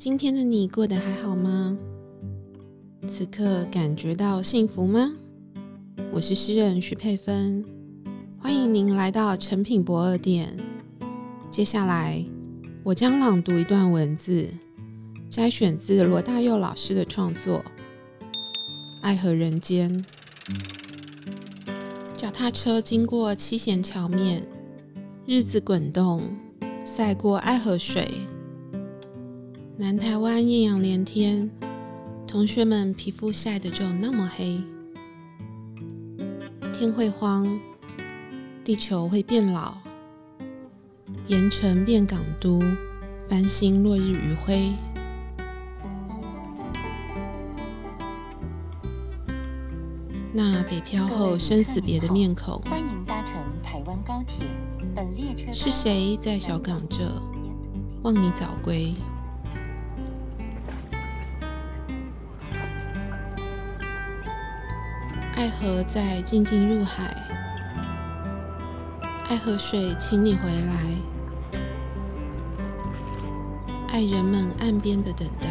今天的你过得还好吗？此刻感觉到幸福吗？我是诗人许佩芬，欢迎您来到诚品博二店。接下来，我将朗读一段文字，摘选自罗大佑老师的创作《爱河人间》。脚踏车经过七贤桥面，日子滚动，赛过爱河水。南台湾艳阳连天，同学们皮肤晒得就那么黑。天会荒，地球会变老，盐城变港都，繁星落日余晖。那北漂后生死别的面孔，欢迎搭乘台湾高铁。本列车是谁在小港这望你早归？爱河在静静入海，爱河水，请你回来，爱人们岸边的等待。